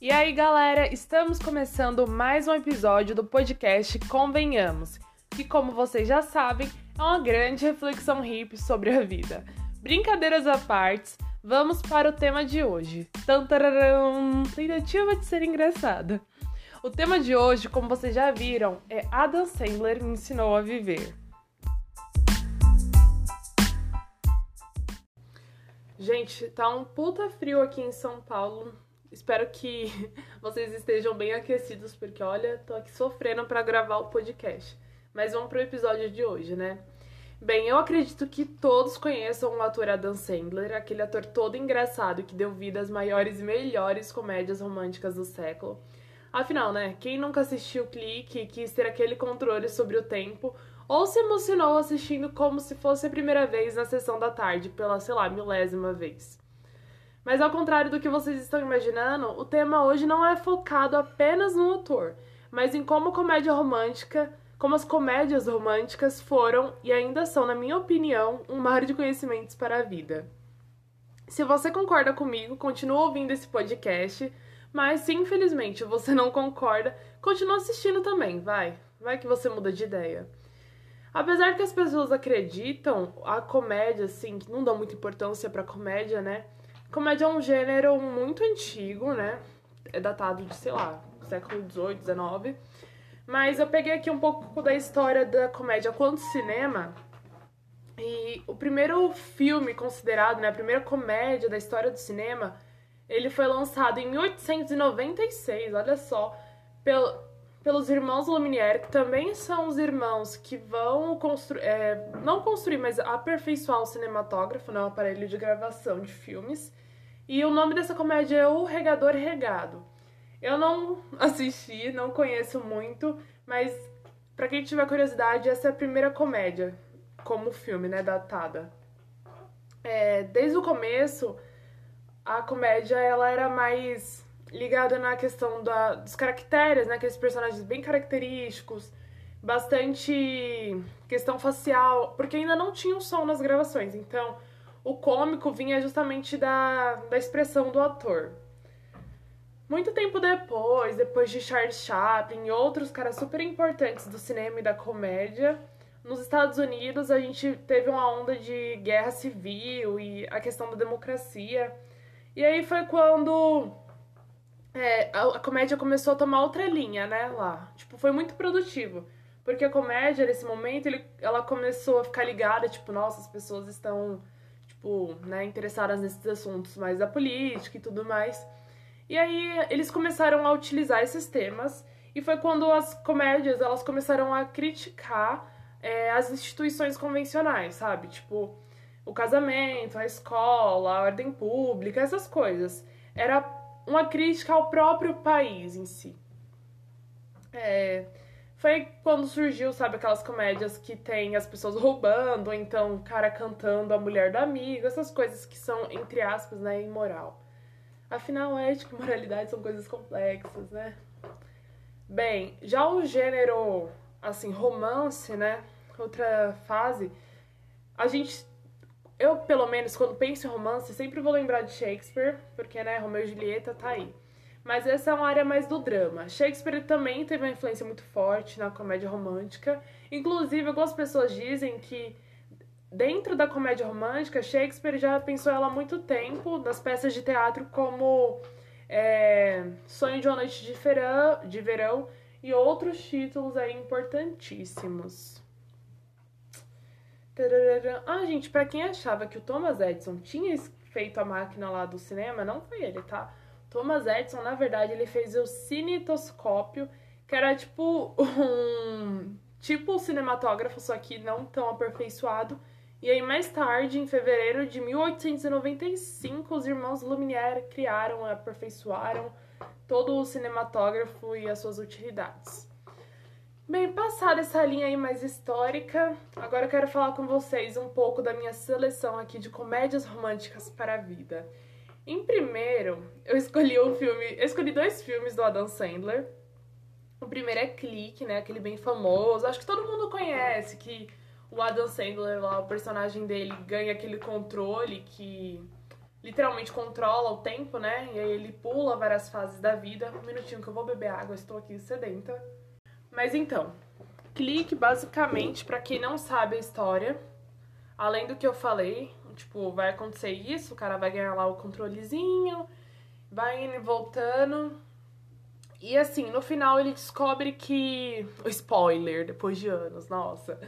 E aí, galera, estamos começando mais um episódio do podcast Convenhamos, que, como vocês já sabem, é uma grande reflexão hippie sobre a vida. Brincadeiras à parte, vamos para o tema de hoje. Tantararam! Tentativa de ser engraçada. O tema de hoje, como vocês já viram, é Adam Sandler me ensinou a viver. Gente, tá um puta frio aqui em São Paulo. Espero que vocês estejam bem aquecidos, porque olha, tô aqui sofrendo para gravar o podcast. Mas vamos pro episódio de hoje, né? Bem, eu acredito que todos conheçam o ator Adam Sandler, aquele ator todo engraçado que deu vida às maiores e melhores comédias românticas do século. Afinal, né, quem nunca assistiu Clique e quis ter aquele controle sobre o tempo ou se emocionou assistindo como se fosse a primeira vez na sessão da tarde, pela, sei lá, milésima vez. Mas ao contrário do que vocês estão imaginando, o tema hoje não é focado apenas no autor, mas em como comédia romântica, como as comédias românticas foram e ainda são, na minha opinião, um mar de conhecimentos para a vida. Se você concorda comigo, continua ouvindo esse podcast, mas se infelizmente você não concorda, continua assistindo também, vai. Vai que você muda de ideia. Apesar que as pessoas acreditam, a comédia, assim, que não dão muita importância pra comédia, né? Comédia é um gênero muito antigo, né? É datado de, sei lá, século XVIII, XIX. Mas eu peguei aqui um pouco da história da comédia quanto cinema. E o primeiro filme considerado, né? A primeira comédia da história do cinema, ele foi lançado em 1896, olha só, pelo, pelos irmãos Lumière, que também são os irmãos que vão construir, é, não construir, mas aperfeiçoar o cinematógrafo, né, o aparelho de gravação de filmes. E o nome dessa comédia é O Regador Regado. Eu não assisti, não conheço muito, mas para quem tiver curiosidade, essa é a primeira comédia como filme, né, datada. É, desde o começo, a comédia ela era mais ligada na questão da, dos caracteres, né? Aqueles personagens bem característicos, bastante questão facial, porque ainda não tinha o som nas gravações. Então, o cômico vinha justamente da, da expressão do ator. Muito tempo depois, depois de Charles Chaplin e outros caras super importantes do cinema e da comédia, nos Estados Unidos a gente teve uma onda de guerra civil e a questão da democracia. E aí foi quando é, a, a, comédia começou a tomar outra linha, né, lá. Tipo, foi muito produtivo. Porque a comédia, nesse momento, ele, ela começou a ficar ligada, tipo, nossa, as pessoas estão, tipo, né, interessadas nesses assuntos mais da política e tudo mais. E aí eles começaram a utilizar esses temas e foi quando as comédias, elas começaram a criticar é, as instituições convencionais, sabe? Tipo, o casamento, a escola, a ordem pública, essas coisas. Era uma crítica ao próprio país em si. É, foi quando surgiu, sabe, aquelas comédias que tem as pessoas roubando, ou então o cara cantando a mulher do amigo, essas coisas que são, entre aspas, né, imoral. Afinal, ética e moralidade são coisas complexas, né? Bem, já o gênero, assim, romance, né, outra fase, a gente eu, pelo menos, quando penso em romance, sempre vou lembrar de Shakespeare, porque, né, Romeu e Julieta tá aí. Mas essa é uma área mais do drama. Shakespeare também teve uma influência muito forte na comédia romântica. Inclusive, algumas pessoas dizem que dentro da comédia romântica, Shakespeare já pensou ela há muito tempo nas peças de teatro como é, Sonho de uma Noite de Verão, de Verão e outros títulos aí importantíssimos. Ah, gente, para quem achava que o Thomas Edison tinha feito a máquina lá do cinema, não foi ele, tá? Thomas Edison, na verdade, ele fez o cinetoscópio, que era tipo um tipo um cinematógrafo, só que não tão aperfeiçoado. E aí mais tarde, em fevereiro de 1895, os irmãos Lumière criaram, aperfeiçoaram todo o cinematógrafo e as suas utilidades. Bem, passada essa linha aí mais histórica, agora eu quero falar com vocês um pouco da minha seleção aqui de comédias românticas para a vida. Em primeiro, eu escolhi um filme, eu escolhi dois filmes do Adam Sandler. O primeiro é Clique, né, aquele bem famoso, acho que todo mundo conhece que o Adam Sandler lá, o personagem dele ganha aquele controle que literalmente controla o tempo, né? E aí ele pula várias fases da vida. Um minutinho que eu vou beber água, estou aqui sedenta. Mas então, Clique basicamente, para quem não sabe a história, além do que eu falei, tipo, vai acontecer isso, o cara vai ganhar lá o controlezinho, vai indo e voltando. E assim, no final ele descobre que. Spoiler, depois de anos, nossa.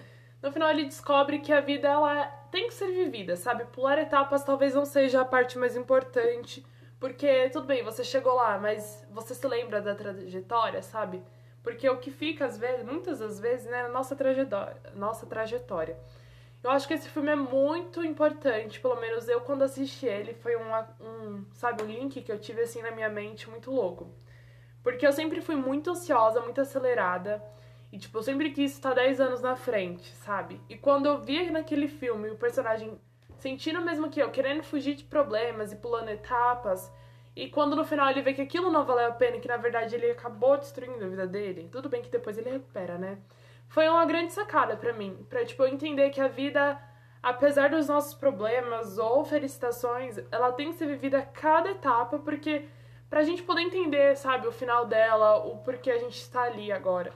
No final ele descobre que a vida ela tem que ser vivida, sabe? Pular etapas talvez não seja a parte mais importante. Porque, tudo bem, você chegou lá, mas você se lembra da trajetória, sabe? Porque o que fica, às vezes, muitas das vezes, né, é a nossa trajetória, nossa trajetória. Eu acho que esse filme é muito importante, pelo menos eu quando assisti ele, foi um, um, sabe, um link que eu tive assim na minha mente muito louco. Porque eu sempre fui muito ansiosa, muito acelerada, e tipo, eu sempre quis estar 10 anos na frente, sabe? E quando eu vi naquele filme o personagem sentindo mesmo que eu, querendo fugir de problemas e pulando etapas, e quando no final ele vê que aquilo não valeu a pena, que na verdade ele acabou destruindo a vida dele, tudo bem que depois ele recupera, né? Foi uma grande sacada para mim, pra tipo eu entender que a vida, apesar dos nossos problemas ou felicitações, ela tem que ser vivida a cada etapa, porque pra gente poder entender, sabe, o final dela, o porquê a gente está ali agora.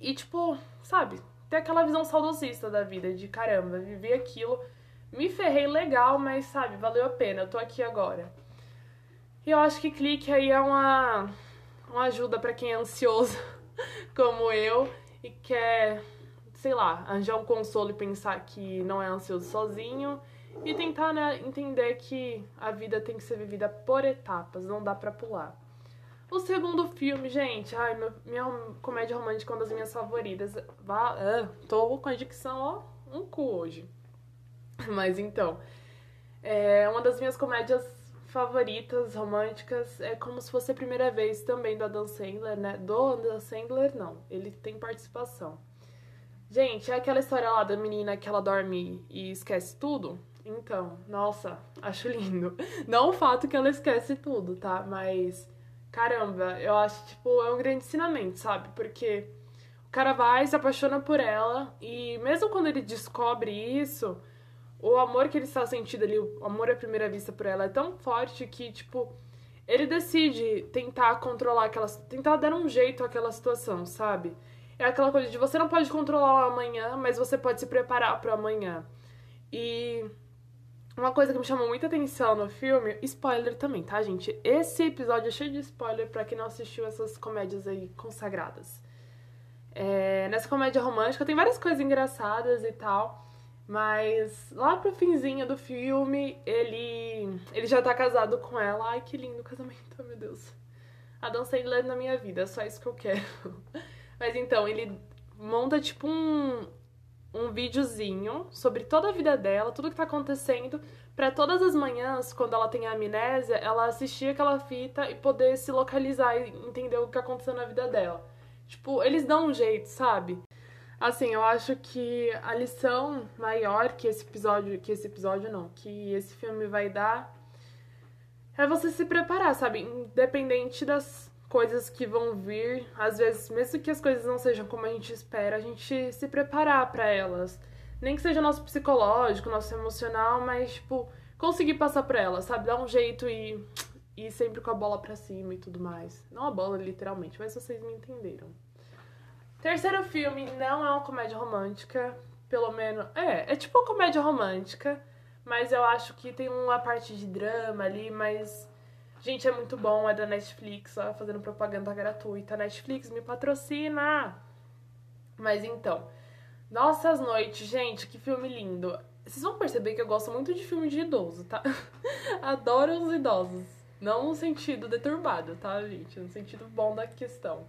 E tipo, sabe, ter aquela visão saudosista da vida, de caramba, vivi aquilo, me ferrei legal, mas sabe, valeu a pena, eu tô aqui agora. E eu acho que clique aí é uma, uma ajuda para quem é ansioso, como eu, e quer, sei lá, arranjar um consolo e pensar que não é ansioso sozinho. E tentar né, entender que a vida tem que ser vivida por etapas, não dá pra pular. O segundo filme, gente, ai, meu, minha comédia romântica é uma das minhas favoritas. Vá, ah, tô com a dicção, ó, um cu hoje. Mas então, é uma das minhas comédias favoritas românticas é como se fosse a primeira vez também do Adam Sandler, né? Do Adam Sandler, não. Ele tem participação. Gente, é aquela história lá da menina que ela dorme e esquece tudo? Então, nossa, acho lindo. Não o fato que ela esquece tudo, tá? Mas, caramba, eu acho, tipo, é um grande ensinamento, sabe? Porque o cara vai, se apaixona por ela e mesmo quando ele descobre isso o amor que ele está sentindo ali, o amor à primeira vista por ela é tão forte que, tipo, ele decide tentar controlar aquelas. tentar dar um jeito àquela situação, sabe? É aquela coisa de você não pode controlar o amanhã, mas você pode se preparar para amanhã. E uma coisa que me chamou muita atenção no filme, spoiler também, tá, gente? Esse episódio é cheio de spoiler para quem não assistiu essas comédias aí consagradas. É, nessa comédia romântica tem várias coisas engraçadas e tal. Mas lá pro finzinho do filme, ele ele já tá casado com ela. Ai, que lindo casamento, meu Deus. Adam Sandler na minha vida, é só isso que eu quero. Mas então, ele monta tipo um, um videozinho sobre toda a vida dela, tudo que tá acontecendo, para todas as manhãs, quando ela tem amnésia, ela assistir aquela fita e poder se localizar e entender o que aconteceu na vida dela. Tipo, eles dão um jeito, sabe? Assim, eu acho que a lição maior que esse episódio, que esse episódio não, que esse filme vai dar é você se preparar, sabe? Independente das coisas que vão vir, às vezes, mesmo que as coisas não sejam como a gente espera, a gente se preparar para elas. Nem que seja nosso psicológico, nosso emocional, mas tipo, conseguir passar por elas, sabe? Dar um jeito e ir sempre com a bola para cima e tudo mais. Não a bola literalmente, mas vocês me entenderam. Terceiro filme não é uma comédia romântica, pelo menos. É, é tipo uma comédia romântica, mas eu acho que tem uma parte de drama ali, mas. Gente, é muito bom, é da Netflix, ó, fazendo propaganda gratuita. Netflix me patrocina! Mas então. Nossas Noites, gente, que filme lindo. Vocês vão perceber que eu gosto muito de filme de idoso, tá? Adoro os idosos. Não no sentido deturbado, tá, gente? No sentido bom da questão.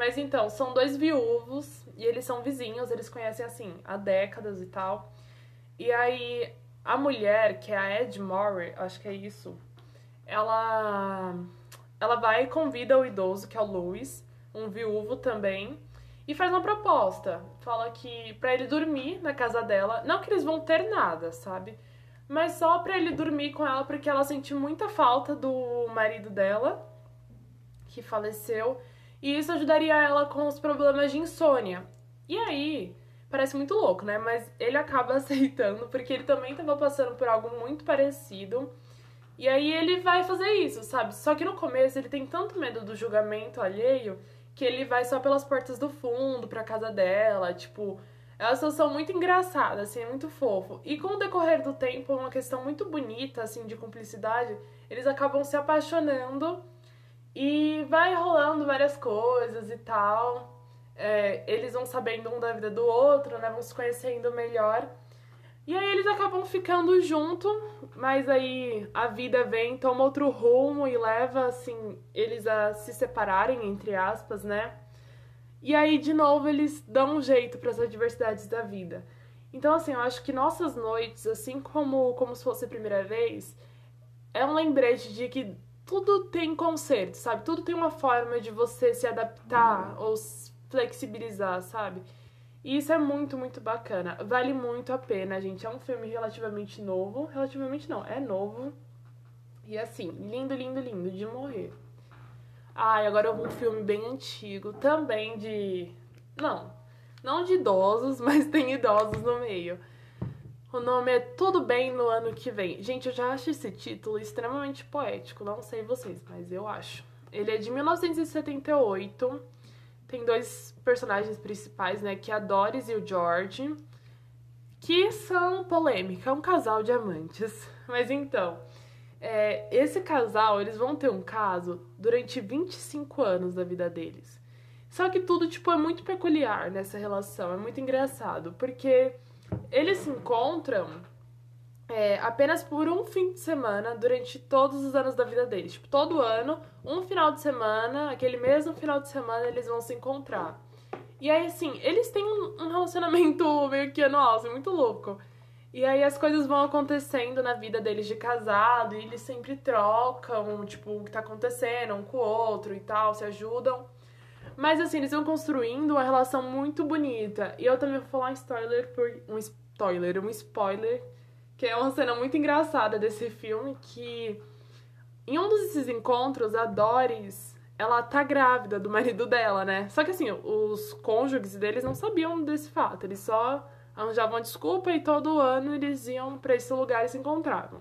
Mas então, são dois viúvos e eles são vizinhos, eles conhecem assim há décadas e tal. E aí a mulher, que é a Ed Murray, acho que é isso, ela ela vai e convida o idoso, que é o Louis, um viúvo também, e faz uma proposta. Fala que para ele dormir na casa dela, não que eles vão ter nada, sabe? Mas só para ele dormir com ela porque ela sente muita falta do marido dela, que faleceu, e isso ajudaria ela com os problemas de insônia. E aí, parece muito louco, né? Mas ele acaba aceitando porque ele também estava passando por algo muito parecido. E aí ele vai fazer isso, sabe? Só que no começo ele tem tanto medo do julgamento alheio que ele vai só pelas portas do fundo pra casa dela, tipo, é uma situação muito engraçada, assim, é muito fofo. E com o decorrer do tempo, uma questão muito bonita, assim, de cumplicidade, eles acabam se apaixonando e vai rolando várias coisas e tal. É, eles vão sabendo um da vida do outro, né? Vão se conhecendo melhor. E aí eles acabam ficando junto, mas aí a vida vem, toma outro rumo e leva, assim, eles a se separarem, entre aspas, né? E aí, de novo, eles dão um jeito para as adversidades da vida. Então, assim, eu acho que nossas noites, assim como, como se fosse a primeira vez, é um lembrete de que tudo tem conserto, sabe? Tudo tem uma forma de você se adaptar ou flexibilizar, sabe? E isso é muito, muito bacana. Vale muito a pena, gente. É um filme relativamente novo. Relativamente não, é novo. E assim, lindo, lindo, lindo de morrer. Ah, e agora um filme bem antigo, também de. Não, não de idosos, mas tem idosos no meio. O nome é Tudo Bem no Ano Que Vem. Gente, eu já acho esse título extremamente poético, não sei vocês, mas eu acho. Ele é de 1978 tem dois personagens principais, né? Que é a Doris e o George. Que são polêmica, é um casal de amantes. Mas então, é, esse casal, eles vão ter um caso durante 25 anos da vida deles. Só que tudo, tipo, é muito peculiar nessa relação, é muito engraçado, porque eles se encontram é, apenas por um fim de semana durante todos os anos da vida deles. Tipo, todo ano, um final de semana, aquele mesmo final de semana, eles vão se encontrar. E aí, assim, eles têm um relacionamento meio que anual, assim, muito louco. E aí as coisas vão acontecendo na vida deles de casado, e eles sempre trocam, tipo, o que tá acontecendo um com o outro e tal, se ajudam. Mas assim, eles vão construindo uma relação muito bonita. E eu também vou falar um spoiler por. Um spoiler, um spoiler que é uma cena muito engraçada desse filme que em um desses encontros a Doris ela tá grávida do marido dela, né? Só que assim, os cônjuges deles não sabiam desse fato, eles só arranjavam desculpa e todo ano eles iam para esse lugar e se encontravam.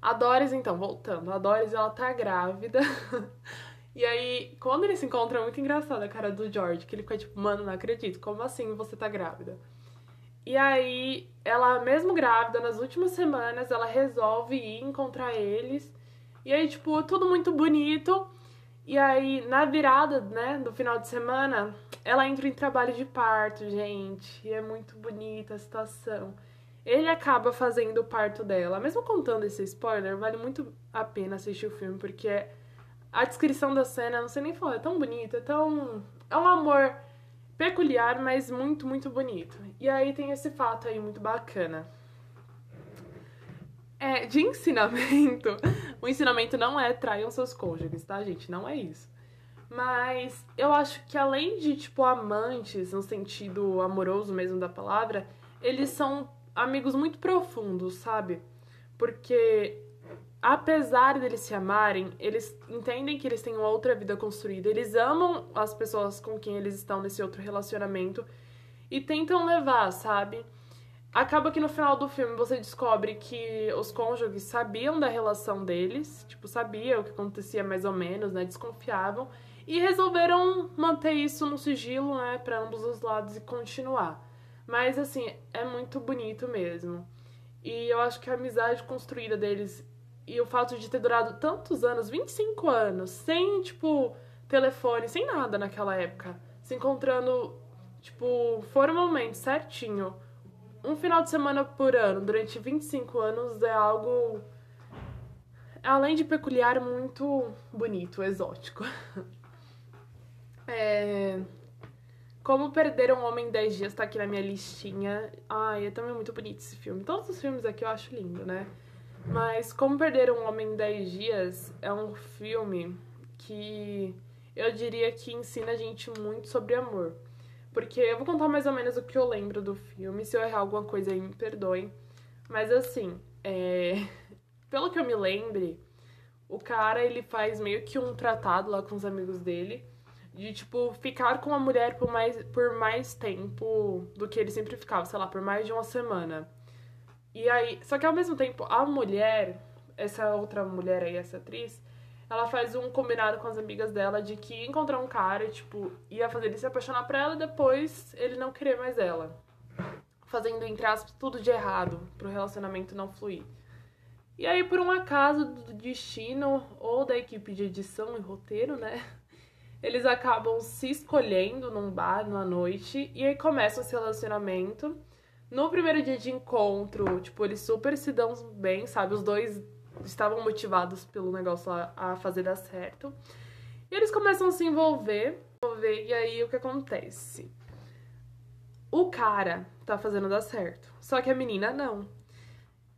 A Doris, então, voltando, a Doris ela tá grávida. e aí, quando eles se encontram, é muito engraçado a cara do George, que ele fica tipo, mano, não acredito, como assim você tá grávida? E aí, ela, mesmo grávida, nas últimas semanas, ela resolve ir encontrar eles. E aí, tipo, tudo muito bonito. E aí, na virada, né, do final de semana, ela entra em trabalho de parto, gente. E é muito bonita a situação. Ele acaba fazendo o parto dela. Mesmo contando esse spoiler, vale muito a pena assistir o filme, porque a descrição da cena, não sei nem falar, é tão bonita, é tão. É um amor peculiar, mas muito, muito bonito. E aí tem esse fato aí muito bacana. É, de ensinamento, o ensinamento não é traiam seus cônjuges, tá, gente? Não é isso. Mas eu acho que além de, tipo, amantes, no sentido amoroso mesmo da palavra, eles são amigos muito profundos, sabe? Porque apesar deles se amarem, eles entendem que eles têm uma outra vida construída, eles amam as pessoas com quem eles estão nesse outro relacionamento e tentam levar, sabe? Acaba que no final do filme você descobre que os cônjuges sabiam da relação deles, tipo, sabiam o que acontecia mais ou menos, né? Desconfiavam e resolveram manter isso no sigilo, né, para ambos os lados e continuar. Mas assim, é muito bonito mesmo. E eu acho que a amizade construída deles e o fato de ter durado tantos anos 25 anos sem, tipo, telefone, sem nada naquela época se encontrando, tipo, formalmente, certinho, um final de semana por ano durante 25 anos é algo. Além de peculiar, muito bonito, exótico. é. Como Perder um Homem em 10 Dias tá aqui na minha listinha. Ai, é também muito bonito esse filme. Todos os filmes aqui eu acho lindo, né? Mas Como Perder um Homem em 10 Dias é um filme que eu diria que ensina a gente muito sobre amor. Porque eu vou contar mais ou menos o que eu lembro do filme. Se eu errar alguma coisa aí, me perdoem. Mas assim, é... pelo que eu me lembre, o cara ele faz meio que um tratado lá com os amigos dele de tipo ficar com a mulher por mais, por mais tempo do que ele sempre ficava, sei lá, por mais de uma semana. E aí, só que ao mesmo tempo, a mulher, essa outra mulher aí, essa atriz, ela faz um combinado com as amigas dela de que encontrar um cara, tipo, ia fazer ele se apaixonar por ela e depois ele não querer mais ela. Fazendo, entre aspas, tudo de errado pro relacionamento não fluir. E aí, por um acaso do destino ou da equipe de edição e roteiro, né? Eles acabam se escolhendo num bar numa noite e aí começa esse relacionamento. No primeiro dia de encontro, tipo, eles super se dão bem, sabe? Os dois estavam motivados pelo negócio a, fazer dar certo. E eles começam a se envolver, envolver, e aí o que acontece? O cara tá fazendo dar certo, só que a menina não.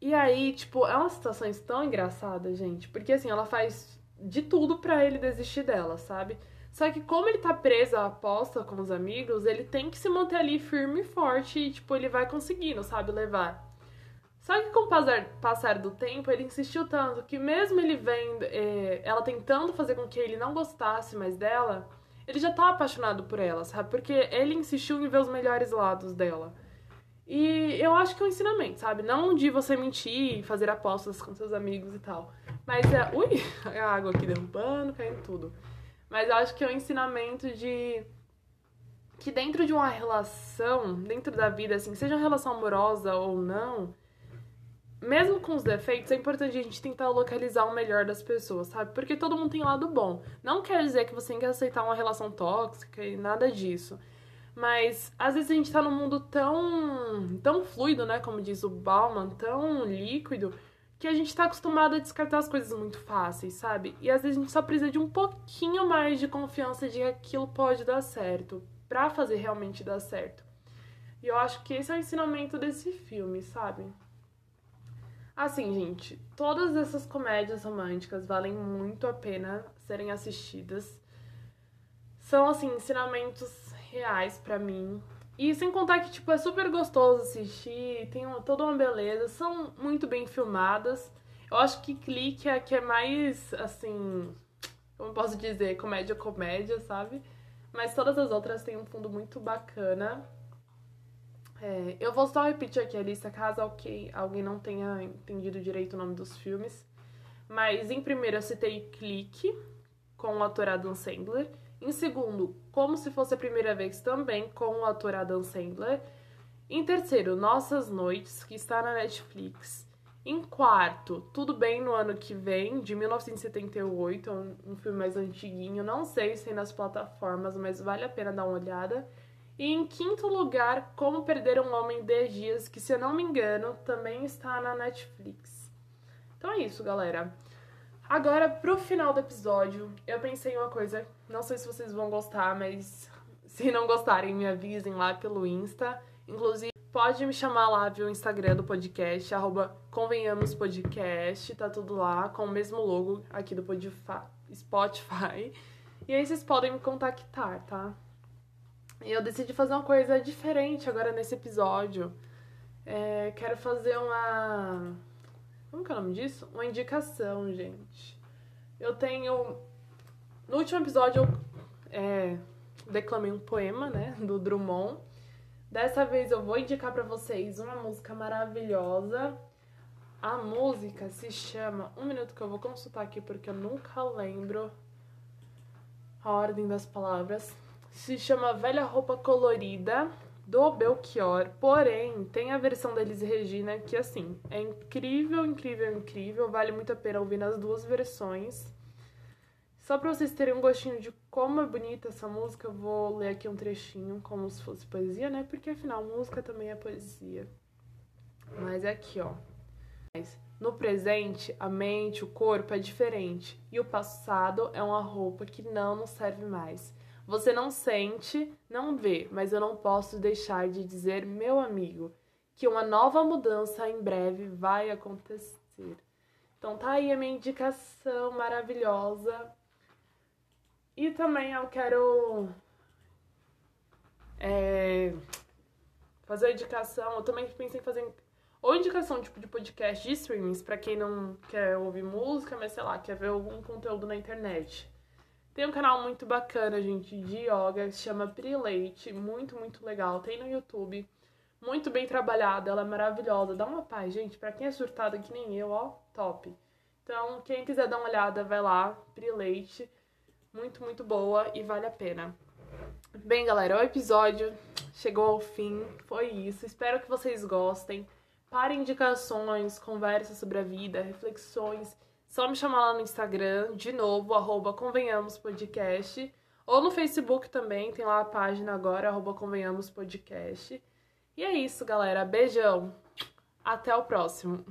E aí, tipo, é uma situação tão engraçada, gente, porque assim, ela faz de tudo para ele desistir dela, sabe? Só que como ele tá preso à aposta com os amigos, ele tem que se manter ali firme e forte e, tipo, ele vai conseguindo, sabe, levar. Só que com o passar, passar do tempo, ele insistiu tanto que mesmo ele vendo, é, ela tentando fazer com que ele não gostasse mais dela, ele já tá apaixonado por ela, sabe? Porque ele insistiu em ver os melhores lados dela. E eu acho que é um ensinamento, sabe? Não de você mentir, fazer apostas com seus amigos e tal. Mas é. Ui, a água aqui derrubando, caindo tudo. Mas eu acho que é um ensinamento de. Que dentro de uma relação, dentro da vida, assim, seja uma relação amorosa ou não, mesmo com os defeitos, é importante a gente tentar localizar o melhor das pessoas, sabe? Porque todo mundo tem lado bom. Não quer dizer que você tem que aceitar uma relação tóxica e nada disso. Mas às vezes a gente tá num mundo tão, tão fluido, né? Como diz o Bauman, tão líquido, que a gente tá acostumado a descartar as coisas muito fáceis, sabe? E às vezes a gente só precisa de um pouquinho mais de confiança de que aquilo pode dar certo, pra fazer realmente dar certo. E eu acho que esse é o ensinamento desse filme, sabe? Assim, gente, todas essas comédias românticas valem muito a pena serem assistidas. São, assim, ensinamentos reais para mim. E sem contar que, tipo, é super gostoso assistir, tem uma, toda uma beleza, são muito bem filmadas. Eu acho que Clique é a que é mais, assim, como posso dizer, comédia-comédia, sabe? Mas todas as outras têm um fundo muito bacana. É, eu vou só repetir aqui a lista caso alguém, alguém não tenha entendido direito o nome dos filmes. Mas em primeiro eu citei Clique, com o ator Adam Sandler. Em segundo, Como Se Fosse a Primeira Vez, também com o ator Adam Sandler. Em terceiro, Nossas Noites, que está na Netflix. Em quarto, Tudo Bem no Ano Que Vem, de 1978, um, um filme mais antiguinho. Não sei se tem nas plataformas, mas vale a pena dar uma olhada. E em quinto lugar, Como Perder um Homem em 10 Dias, que se eu não me engano, também está na Netflix. Então é isso, galera. Agora, pro final do episódio, eu pensei em uma coisa, não sei se vocês vão gostar, mas se não gostarem, me avisem lá pelo Insta. Inclusive, pode me chamar lá via o Instagram do podcast, arroba tá tudo lá, com o mesmo logo aqui do Spotify. E aí vocês podem me contactar, tá? E eu decidi fazer uma coisa diferente agora nesse episódio. É, quero fazer uma. Como que é o nome disso? Uma indicação, gente. Eu tenho. No último episódio eu é, declamei um poema, né? Do Drummond. Dessa vez eu vou indicar para vocês uma música maravilhosa. A música se chama. Um minuto que eu vou consultar aqui porque eu nunca lembro a ordem das palavras se chama Velha Roupa Colorida do Belchior, porém tem a versão da Elis Regina que assim é incrível, incrível, incrível, vale muito a pena ouvir nas duas versões. Só para vocês terem um gostinho de como é bonita essa música, eu vou ler aqui um trechinho como se fosse poesia, né? Porque afinal música também é poesia. Mas é aqui, ó. No presente, a mente, o corpo é diferente e o passado é uma roupa que não nos serve mais. Você não sente, não vê, mas eu não posso deixar de dizer, meu amigo, que uma nova mudança em breve vai acontecer. Então tá aí a minha indicação maravilhosa. E também eu quero é, fazer a indicação. Eu também pensei em fazer ou indicação tipo de podcast de streamings para quem não quer ouvir música, mas sei lá, quer ver algum conteúdo na internet. Tem um canal muito bacana, gente, de yoga, se chama Prileite, muito, muito legal. Tem no YouTube, muito bem trabalhada, ela é maravilhosa. Dá uma paz, gente, pra quem é surtado que nem eu, ó, top. Então, quem quiser dar uma olhada, vai lá, Pri Leite. Muito, muito boa e vale a pena. Bem, galera, o episódio chegou ao fim. Foi isso. Espero que vocês gostem. Para indicações, conversas sobre a vida, reflexões, só me chamar lá no Instagram, de novo, arroba Convenhamos Podcast. Ou no Facebook também, tem lá a página agora, arroba Convenhamos Podcast. E é isso, galera. Beijão. Até o próximo.